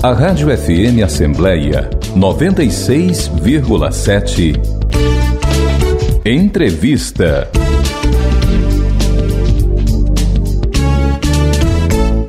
A Rádio FM Assembleia 96,7. Entrevista.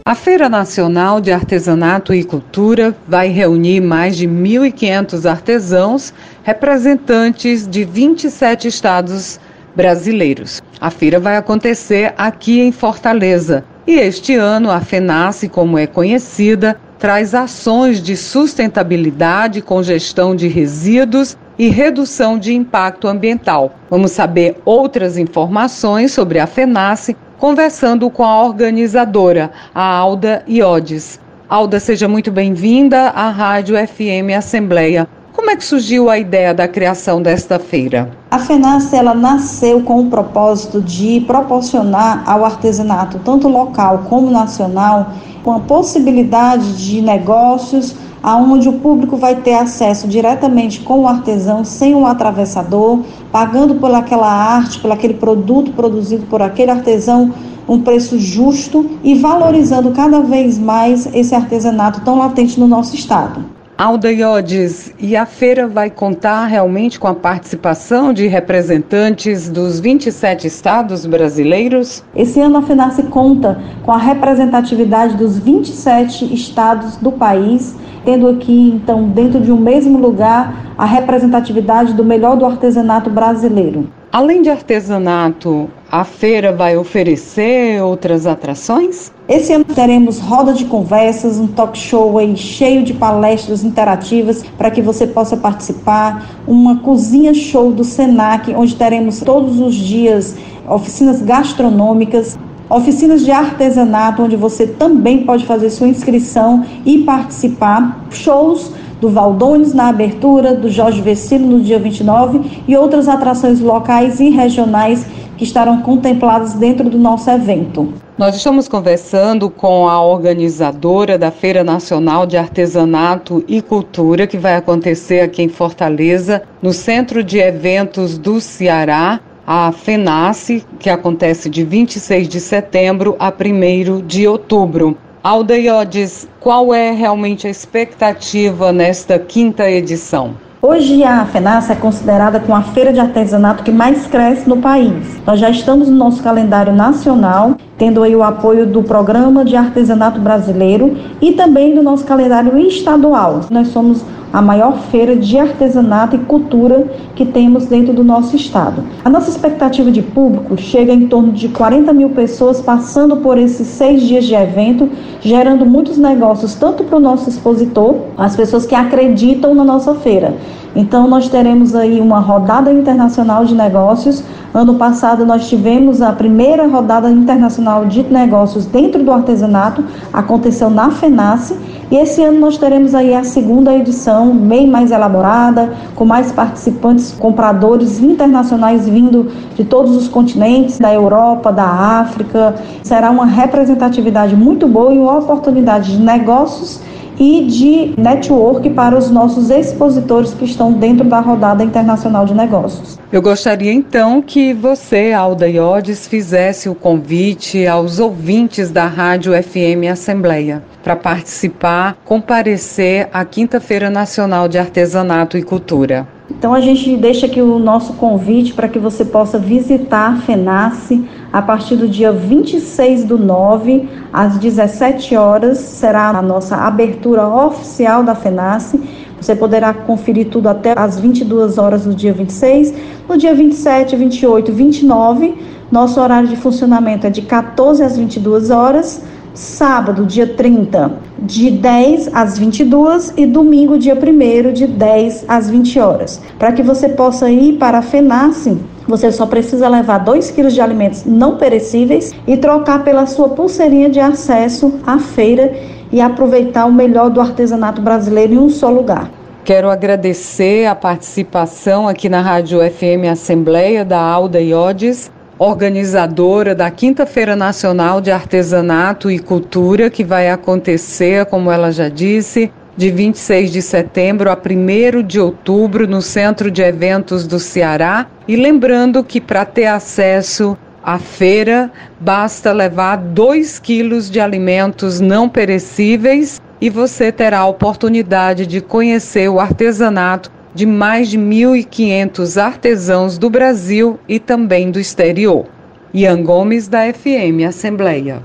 A Feira Nacional de Artesanato e Cultura vai reunir mais de 1.500 artesãos, representantes de 27 estados brasileiros. A feira vai acontecer aqui em Fortaleza. E este ano a FENASSE, como é conhecida, traz ações de sustentabilidade com gestão de resíduos e redução de impacto ambiental. Vamos saber outras informações sobre a FENASSE conversando com a organizadora, a Alda Iodes. Alda, seja muito bem-vinda à Rádio FM Assembleia. Como é que surgiu a ideia da criação desta feira? A FENASSE ela nasceu com o propósito de proporcionar ao artesanato, tanto local como nacional, uma possibilidade de negócios aonde o público vai ter acesso diretamente com o artesão, sem um atravessador, pagando por aquela arte, por aquele produto produzido por aquele artesão, um preço justo e valorizando cada vez mais esse artesanato tão latente no nosso estado. Alda Iodes, e a feira vai contar realmente com a participação de representantes dos 27 estados brasileiros? Esse ano a FENASSE conta com a representatividade dos 27 estados do país, tendo aqui, então, dentro de um mesmo lugar, a representatividade do melhor do artesanato brasileiro. Além de artesanato, a feira vai oferecer outras atrações? Esse ano teremos roda de conversas, um talk show aí cheio de palestras interativas para que você possa participar, uma cozinha show do Senac, onde teremos todos os dias oficinas gastronômicas, oficinas de artesanato, onde você também pode fazer sua inscrição e participar, shows do Valdones na abertura, do Jorge Vecino no dia 29 e outras atrações locais e regionais que estarão contempladas dentro do nosso evento. Nós estamos conversando com a organizadora da Feira Nacional de Artesanato e Cultura, que vai acontecer aqui em Fortaleza, no Centro de Eventos do Ceará, a FENASSE, que acontece de 26 de setembro a 1 de outubro. Aldeiodes, qual é realmente a expectativa nesta quinta edição? Hoje a FENASA é considerada com a feira de artesanato que mais cresce no país. Nós já estamos no nosso calendário nacional, tendo aí o apoio do Programa de Artesanato Brasileiro e também do nosso calendário estadual. Nós somos a maior feira de artesanato e cultura que temos dentro do nosso estado. A nossa expectativa de público chega em torno de 40 mil pessoas passando por esses seis dias de evento, gerando muitos negócios tanto para o nosso expositor, as pessoas que acreditam na nossa feira. Então nós teremos aí uma rodada internacional de negócios. Ano passado nós tivemos a primeira rodada internacional de negócios dentro do artesanato, aconteceu na FENASSE e esse ano nós teremos aí a segunda edição, bem mais elaborada, com mais participantes, compradores internacionais vindo de todos os continentes, da Europa, da África. Será uma representatividade muito boa e uma oportunidade de negócios e de network para os nossos expositores que estão dentro da rodada internacional de negócios. Eu gostaria então que você, Alda Iodes, fizesse o convite aos ouvintes da Rádio FM Assembleia para participar, comparecer à Quinta-feira Nacional de Artesanato e Cultura. Então a gente deixa aqui o nosso convite para que você possa visitar a FENASSE a partir do dia 26 do 9, às 17 horas, será a nossa abertura oficial da FENASSE. Você poderá conferir tudo até às 22 horas do dia 26. No dia 27, 28 e 29, nosso horário de funcionamento é de 14 às 22 horas sábado, dia 30, de 10 às 22 e domingo, dia 1 de 10 às 20 horas. Para que você possa ir para a FENASSE, você só precisa levar 2 quilos de alimentos não perecíveis e trocar pela sua pulseirinha de acesso à feira e aproveitar o melhor do artesanato brasileiro em um só lugar. Quero agradecer a participação aqui na Rádio FM Assembleia da Alda Iodes organizadora da Quinta-feira Nacional de Artesanato e Cultura, que vai acontecer, como ela já disse, de 26 de setembro a 1 de outubro no Centro de Eventos do Ceará. E lembrando que para ter acesso à feira, basta levar 2 quilos de alimentos não perecíveis e você terá a oportunidade de conhecer o artesanato de mais de 1.500 artesãos do Brasil e também do exterior. Ian Gomes, da FM Assembleia.